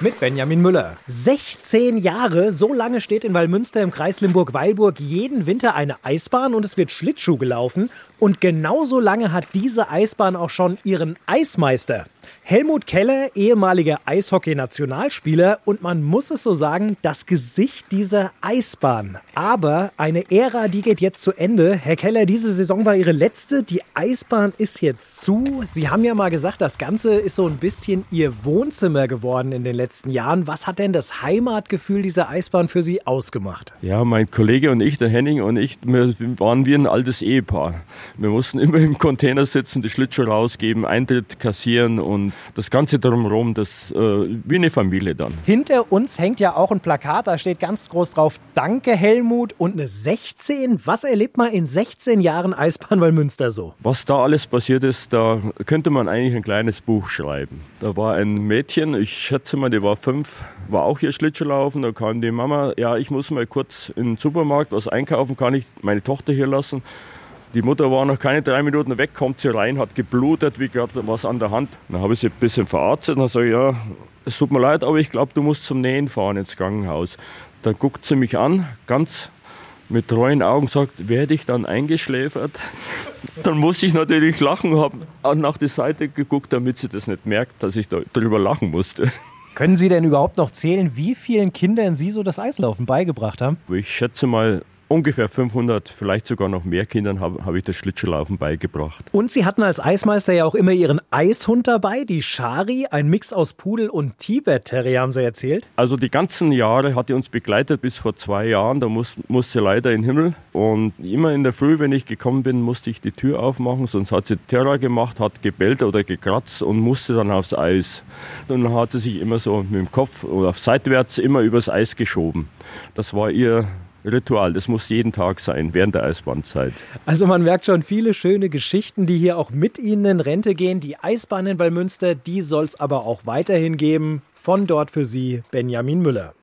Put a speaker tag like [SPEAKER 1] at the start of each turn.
[SPEAKER 1] mit Benjamin Müller. 16 Jahre, so lange steht in Wallmünster im Kreis Limburg-Weilburg jeden Winter eine Eisbahn und es wird Schlittschuh gelaufen. Und genauso lange hat diese Eisbahn auch schon ihren Eismeister. Helmut Keller, ehemaliger Eishockey-Nationalspieler und man muss es so sagen, das Gesicht dieser Eisbahn. Aber eine Ära, die geht jetzt zu Ende. Herr Keller, diese Saison war Ihre letzte. Die Eisbahn ist jetzt zu. Sie haben ja mal gesagt, das Ganze ist so ein bisschen Ihr Wohnzimmer geworden in den letzten Jahren. Was hat denn das Heimatgefühl dieser Eisbahn für Sie ausgemacht?
[SPEAKER 2] Ja, mein Kollege und ich, der Henning und ich, wir waren wie ein altes Ehepaar. Wir mussten immer im Container sitzen, die Schlittschuhe rausgeben, Eintritt kassieren und das Ganze drumherum, das äh, wie eine Familie dann.
[SPEAKER 1] Hinter uns hängt ja auch ein Plakat, da steht ganz groß drauf, danke Helmut und eine 16. Was erlebt man in 16 Jahren Eisbahn Münster so?
[SPEAKER 2] Was da alles passiert ist, da könnte man eigentlich ein kleines Buch schreiben. Da war ein Mädchen, ich schätze mal, die war fünf, war auch hier Schlittschuhlaufen, da kam die Mama, ja, ich muss mal kurz in den Supermarkt was einkaufen, kann ich meine Tochter hier lassen? Die Mutter war noch keine drei Minuten weg, kommt sie rein, hat geblutet, wie gerade was an der Hand. Dann habe ich sie ein bisschen verarztet und sage ja, es tut mir leid, aber ich glaube, du musst zum Nähen fahren ins Krankenhaus. Dann guckt sie mich an, ganz mit treuen Augen sagt, werde ich dann eingeschläfert? Dann muss ich natürlich lachen, habe nach der Seite geguckt, damit sie das nicht merkt, dass ich darüber lachen musste.
[SPEAKER 1] Können Sie denn überhaupt noch zählen, wie vielen Kindern Sie so das Eislaufen beigebracht haben?
[SPEAKER 2] Ich schätze mal ungefähr 500, vielleicht sogar noch mehr Kindern habe hab ich das Schlittschuhlaufen beigebracht.
[SPEAKER 1] Und Sie hatten als Eismeister ja auch immer Ihren Eishund dabei, die Shari, ein Mix aus Pudel und Tibet Terrier, haben Sie erzählt?
[SPEAKER 2] Also die ganzen Jahre hat die uns begleitet bis vor zwei Jahren. Da muss, musste sie leider in den Himmel. Und immer in der Früh, wenn ich gekommen bin, musste ich die Tür aufmachen, sonst hat sie Terror gemacht, hat gebellt oder gekratzt und musste dann aufs Eis. Und dann hat sie sich immer so mit dem Kopf oder seitwärts immer übers Eis geschoben. Das war ihr Ritual. Das muss jeden Tag sein, während der Eisbahnzeit.
[SPEAKER 1] Also man merkt schon viele schöne Geschichten, die hier auch mit Ihnen in Rente gehen. Die Eisbahn in Wallmünster, die soll es aber auch weiterhin geben. Von dort für Sie Benjamin Müller.